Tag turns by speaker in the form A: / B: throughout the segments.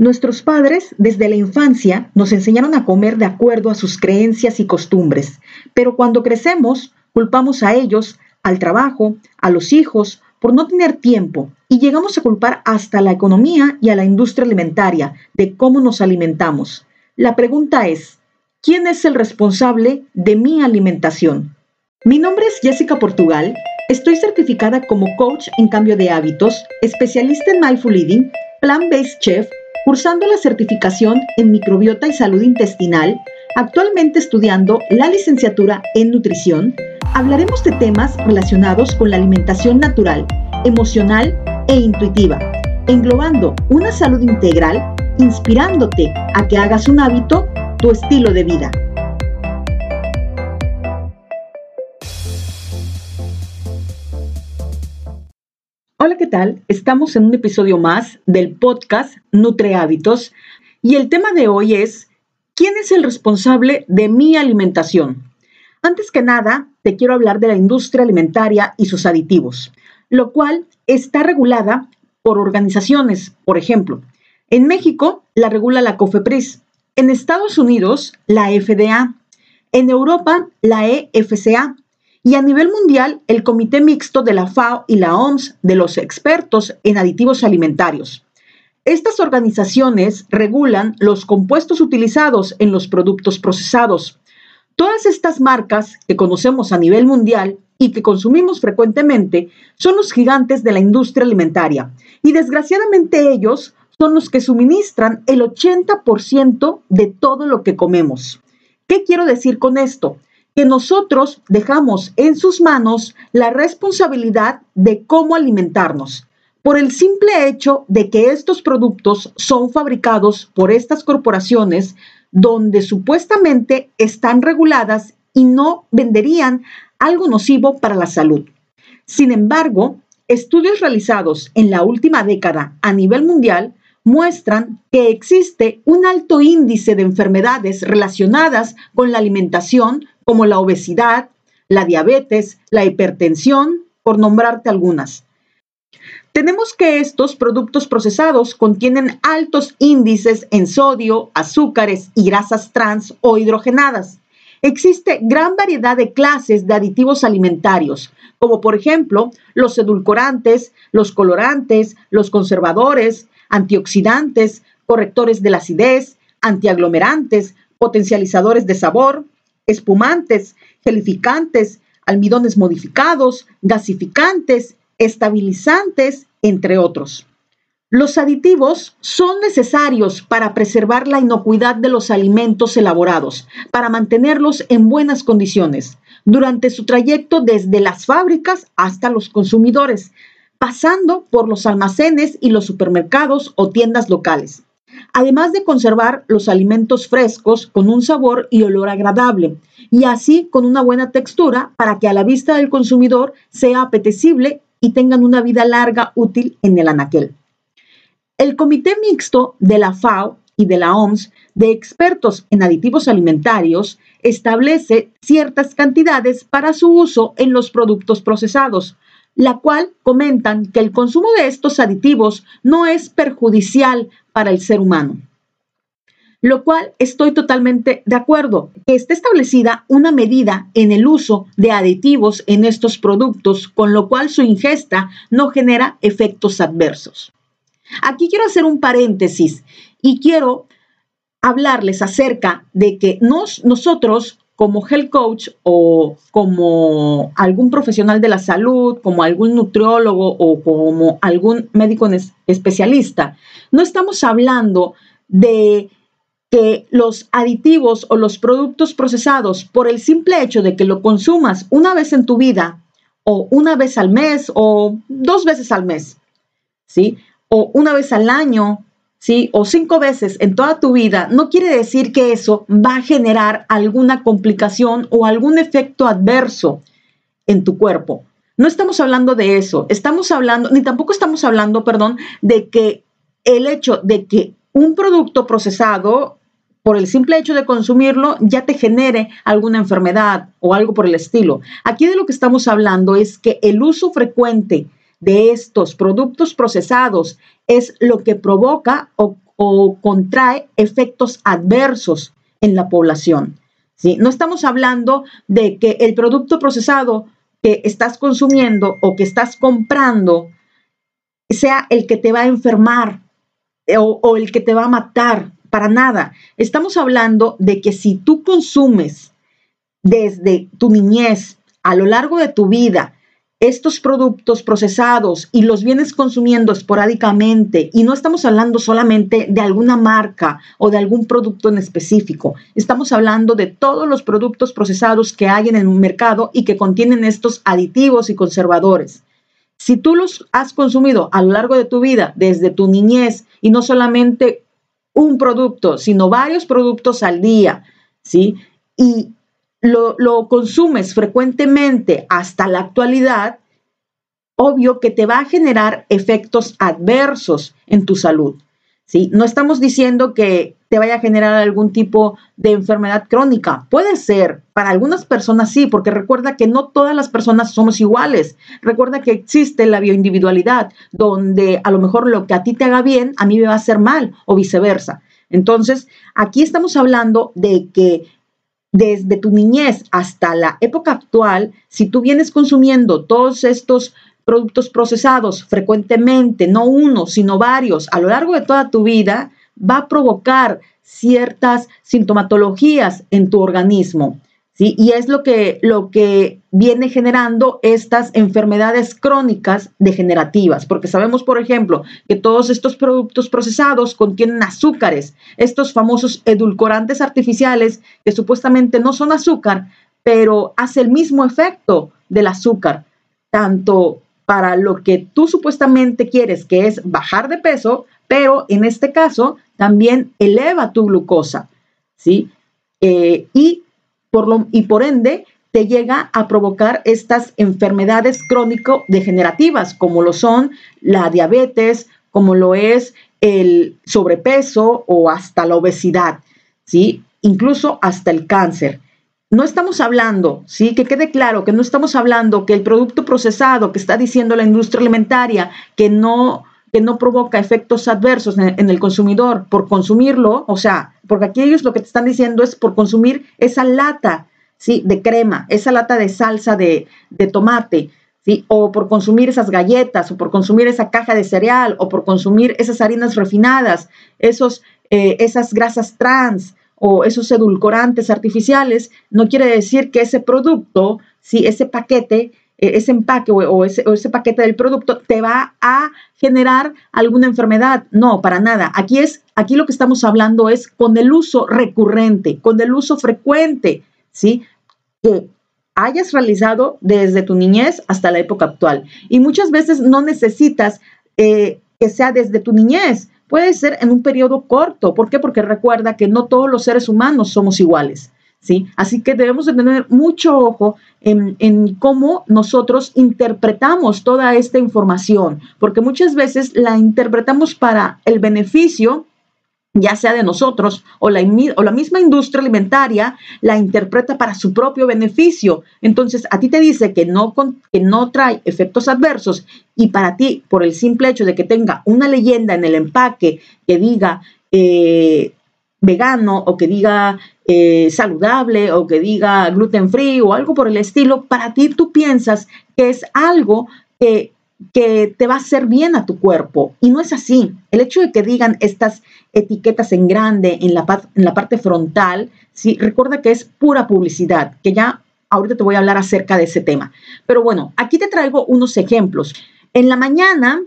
A: Nuestros padres desde la infancia nos enseñaron a comer de acuerdo a sus creencias y costumbres, pero cuando crecemos culpamos a ellos, al trabajo, a los hijos, por no tener tiempo y llegamos a culpar hasta la economía y a la industria alimentaria de cómo nos alimentamos. La pregunta es, ¿quién es el responsable de mi alimentación? Mi nombre es Jessica Portugal, estoy certificada como coach en cambio de hábitos, especialista en mindful eating, plan-based chef cursando la certificación en microbiota y salud intestinal, actualmente estudiando la licenciatura en nutrición, hablaremos de temas relacionados con la alimentación natural, emocional e intuitiva, englobando una salud integral, inspirándote a que hagas un hábito tu estilo de vida. Hola, ¿qué tal? Estamos en un episodio más del podcast Nutre Hábitos y el tema de hoy es ¿quién es el responsable de mi alimentación? Antes que nada, te quiero hablar de la industria alimentaria y sus aditivos, lo cual está regulada por organizaciones, por ejemplo, en México la regula la COFEPRIS, en Estados Unidos la FDA, en Europa la EFCA y a nivel mundial el Comité Mixto de la FAO y la OMS de los expertos en aditivos alimentarios. Estas organizaciones regulan los compuestos utilizados en los productos procesados. Todas estas marcas que conocemos a nivel mundial y que consumimos frecuentemente son los gigantes de la industria alimentaria y desgraciadamente ellos son los que suministran el 80% de todo lo que comemos. ¿Qué quiero decir con esto? Que nosotros dejamos en sus manos la responsabilidad de cómo alimentarnos, por el simple hecho de que estos productos son fabricados por estas corporaciones donde supuestamente están reguladas y no venderían algo nocivo para la salud. Sin embargo, estudios realizados en la última década a nivel mundial muestran que existe un alto índice de enfermedades relacionadas con la alimentación como la obesidad, la diabetes, la hipertensión, por nombrarte algunas. Tenemos que estos productos procesados contienen altos índices en sodio, azúcares y grasas trans o hidrogenadas. Existe gran variedad de clases de aditivos alimentarios, como por ejemplo los edulcorantes, los colorantes, los conservadores, antioxidantes, correctores de la acidez, antiaglomerantes, potencializadores de sabor, espumantes, gelificantes, almidones modificados, gasificantes, estabilizantes, entre otros. Los aditivos son necesarios para preservar la inocuidad de los alimentos elaborados, para mantenerlos en buenas condiciones durante su trayecto desde las fábricas hasta los consumidores, pasando por los almacenes y los supermercados o tiendas locales además de conservar los alimentos frescos con un sabor y olor agradable, y así con una buena textura para que a la vista del consumidor sea apetecible y tengan una vida larga útil en el anaquel. El Comité Mixto de la FAO y de la OMS de expertos en aditivos alimentarios establece ciertas cantidades para su uso en los productos procesados, la cual comentan que el consumo de estos aditivos no es perjudicial para el ser humano. Lo cual estoy totalmente de acuerdo, que esté establecida una medida en el uso de aditivos en estos productos, con lo cual su ingesta no genera efectos adversos. Aquí quiero hacer un paréntesis y quiero hablarles acerca de que nos, nosotros como health coach o como algún profesional de la salud, como algún nutriólogo o como algún médico especialista, no estamos hablando de que los aditivos o los productos procesados, por el simple hecho de que lo consumas una vez en tu vida o una vez al mes o dos veces al mes, ¿sí? O una vez al año ¿sí? O cinco veces en toda tu vida, no quiere decir que eso va a generar alguna complicación o algún efecto adverso en tu cuerpo. No estamos hablando de eso, estamos hablando, ni tampoco estamos hablando, perdón, de que el hecho de que un producto procesado, por el simple hecho de consumirlo, ya te genere alguna enfermedad o algo por el estilo. Aquí de lo que estamos hablando es que el uso frecuente de estos productos procesados es lo que provoca o, contrae efectos adversos en la población. ¿sí? No estamos hablando de que el producto procesado que estás consumiendo o que estás comprando sea el que te va a enfermar o el que te va a matar, para nada. Estamos hablando de que si tú consumes desde tu niñez a lo largo de tu vida estos productos procesados y los vienes consumiendo esporádicamente, y no estamos hablando solamente de alguna marca o de algún producto en específico, estamos hablando de todos los productos procesados que hay en el mercado y que contienen estos aditivos y conservadores. Si tú los has consumido a lo largo de tu vida, desde tu niñez, y no solamente un producto, sino varios productos al día, ¿sí? Y lo, consumes frecuentemente hasta la actualidad, obvio que te va a generar efectos adversos en tu salud. ¿sí? No estamos diciendo que te vaya a generar algún tipo de enfermedad crónica. Puede ser, para algunas personas sí, porque recuerda que no todas las personas somos iguales. Recuerda que existe la bioindividualidad, donde a lo mejor lo que a ti te haga bien, a mí me va a hacer mal o viceversa. Entonces, aquí estamos hablando de que desde tu niñez hasta la época actual, si tú vienes consumiendo todos estos productos procesados frecuentemente, no uno, sino varios, a lo largo de toda tu vida, va a provocar ciertas sintomatologías en tu organismo. Y es lo que, lo que viene generando estas enfermedades crónicas degenerativas, porque sabemos, por ejemplo, que todos estos productos procesados contienen azúcares, estos famosos edulcorantes artificiales que supuestamente no son azúcar, pero hace el mismo efecto del azúcar, tanto para lo que tú supuestamente quieres, que es bajar de peso, pero en este caso también eleva tu glucosa, ¿sí? Eh, y por lo, y por ende te llega a provocar estas enfermedades crónico-degenerativas, como lo son la diabetes, como lo es el sobrepeso o hasta la obesidad, ¿sí? Incluso hasta el cáncer. No estamos hablando, sí, que quede claro que no estamos hablando que el producto procesado que está diciendo la industria alimentaria que no que no provoca efectos adversos en, el consumidor por consumirlo, o sea, porque aquí ellos lo que te están diciendo es por consumir esa lata, ¿sí? De crema, esa lata de salsa de, tomate, ¿sí? O por consumir esas galletas, o por consumir esa caja de cereal, o por consumir esas harinas refinadas, esos, eh, esas grasas trans, o esos edulcorantes artificiales, no quiere decir que ese producto, ¿sí? ese paquete ese empaque o, ese, paquete del producto te va a generar alguna enfermedad. No, para nada. Aquí es, aquí lo que estamos hablando es con el uso recurrente, con el uso frecuente, ¿sí? Que hayas realizado desde tu niñez hasta la época actual. Y muchas veces no necesitas eh, que sea desde tu niñez. Puede ser en un periodo corto. ¿Por qué? Porque recuerda que no todos los seres humanos somos iguales. ¿Sí? Así que debemos de tener mucho ojo en, en, cómo nosotros interpretamos toda esta información, porque muchas veces la interpretamos para el beneficio ya sea de nosotros o la, o la misma industria alimentaria la interpreta para su propio beneficio. Entonces, a ti te dice que no, que no trae efectos adversos y para ti, por el simple hecho de que tenga una leyenda en el empaque que diga eh, vegano o que diga eh, saludable o que diga gluten free o algo por el estilo, para ti tú piensas que es algo que, que te va a hacer bien a tu cuerpo. Y no es así. El hecho de que digan estas etiquetas en grande en la, en la parte frontal, ¿sí? recuerda que es pura publicidad, que ya ahorita te voy a hablar acerca de ese tema. Pero bueno, aquí te traigo unos ejemplos. En la mañana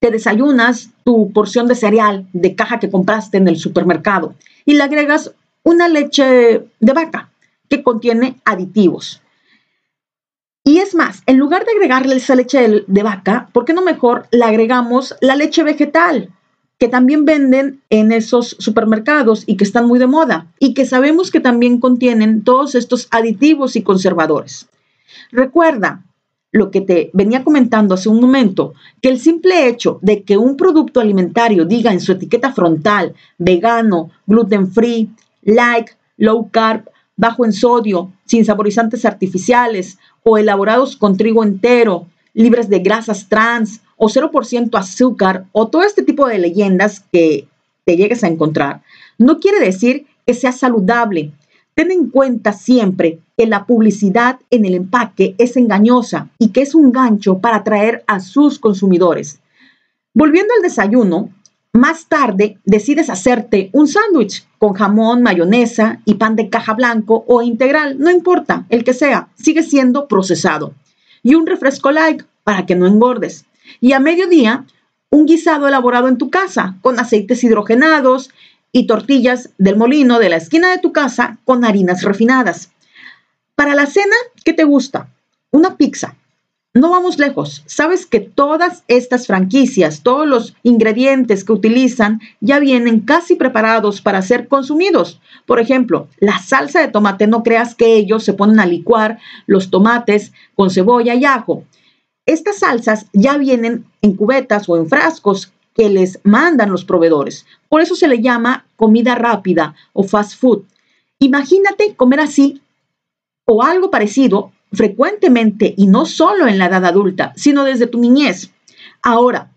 A: te desayunas tu porción de cereal de caja que compraste en el supermercado y le agregas una leche de vaca que contiene aditivos. Y es más, en lugar de agregarle esa leche de vaca, ¿por qué no mejor le agregamos la leche vegetal? que también venden en esos supermercados y que están muy de moda y que sabemos que también contienen todos estos aditivos y conservadores. Recuerda, lo que te venía comentando hace un momento, que el simple hecho de que un producto alimentario diga en su etiqueta frontal vegano, gluten free, light, low carb, bajo en sodio, sin saborizantes artificiales o elaborados con trigo entero, libres de grasas trans o 0% azúcar o todo este tipo de leyendas que te llegues a encontrar, no quiere decir que sea saludable. Ten en cuenta siempre que la publicidad en el empaque es engañosa y que es un gancho para atraer a sus consumidores. Volviendo al desayuno, más tarde decides hacerte un sándwich con jamón, mayonesa y pan de caja blanco o integral, no importa, el que sea, sigue siendo procesado. Y un refresco light para que no engordes. Y a mediodía, un guisado elaborado en tu casa con aceites hidrogenados y tortillas del molino de la esquina de tu casa con harinas refinadas. Para la cena, ¿qué te gusta? Una pizza, no vamos lejos. Sabes que todas estas franquicias, todos los ingredientes que utilizan ya vienen casi preparados para ser consumidos. Por ejemplo, la salsa de tomate, no creas que ellos se ponen a licuar los tomates con cebolla y ajo. Estas salsas ya vienen en cubetas o en frascos que les mandan los proveedores. Por eso se le llama comida rápida o fast food. Imagínate comer así o algo parecido frecuentemente y no solo en la edad adulta, sino desde tu niñez. Ahora,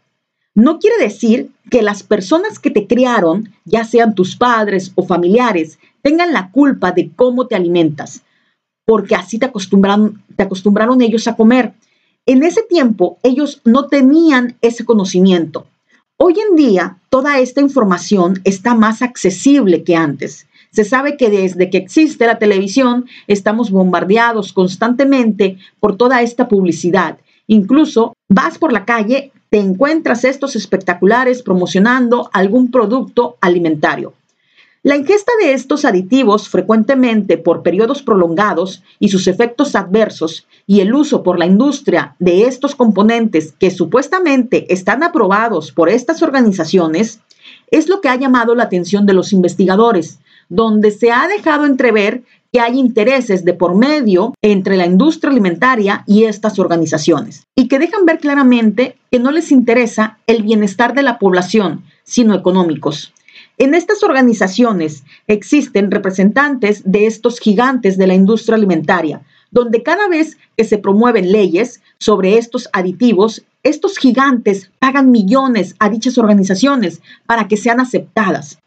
A: no quiere decir que las personas que te criaron, ya sean tus padres o familiares, tengan la culpa de cómo te alimentas, porque así te acostumbraron, te acostumbraron ellos a comer. En ese tiempo ellos no tenían ese conocimiento. Hoy en día toda esta información está más accesible que antes. Se sabe que desde que existe la televisión estamos bombardeados constantemente por toda esta publicidad. Incluso vas por la calle, te encuentras estos espectaculares promocionando algún producto alimentario. La ingesta de estos aditivos frecuentemente por periodos prolongados y sus efectos adversos y el uso por la industria de estos componentes que supuestamente están aprobados por estas organizaciones es lo que ha llamado la atención de los investigadores, donde se ha dejado entrever que hay intereses de por medio entre la industria alimentaria y estas organizaciones, y que dejan ver claramente que no les interesa el bienestar de la población, sino económicos. En estas organizaciones existen representantes de estos gigantes de la industria alimentaria, donde cada vez que se promueven leyes sobre estos aditivos, estos gigantes pagan millones a dichas organizaciones para que sean aceptadas.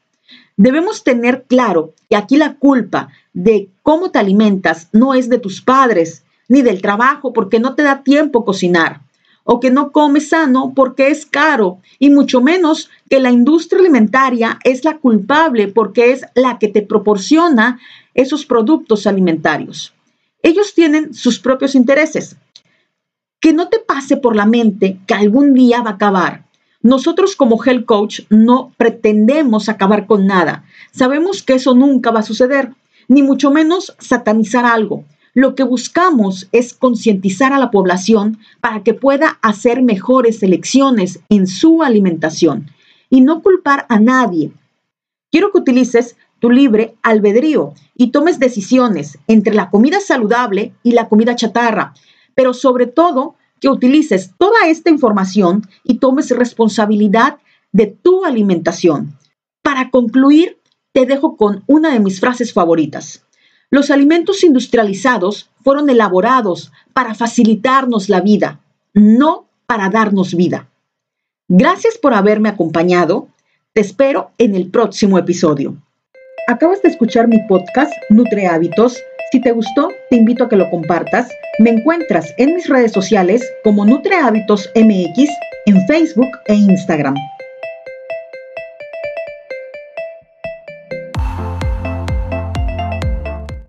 A: Debemos tener claro que aquí la culpa de cómo te alimentas no es de tus padres ni del trabajo porque no te da tiempo cocinar o que no comes sano porque es caro y mucho menos que la industria alimentaria es la culpable porque es la que te proporciona esos productos alimentarios. Ellos tienen sus propios intereses. Que no te pase por la mente que algún día va a acabar nosotros como health coach no pretendemos acabar con nada. Sabemos que eso nunca va a suceder, ni mucho menos satanizar algo. Lo que buscamos es concientizar a la población para que pueda hacer mejores elecciones en su alimentación y no culpar a nadie. Quiero que utilices tu libre albedrío y tomes decisiones entre la comida saludable y la comida chatarra, pero sobre todo que utilices toda esta información y tomes responsabilidad de tu alimentación. Para concluir, te dejo con una de mis frases favoritas. Los alimentos industrializados fueron elaborados para facilitarnos la vida, no para darnos vida. Gracias por haberme acompañado. Te espero en el próximo episodio. Acabas de escuchar mi podcast Nutre Hábitos si te gustó, te invito a que lo compartas. Me encuentras en mis redes sociales como Nutre Hábitos MX en Facebook e Instagram.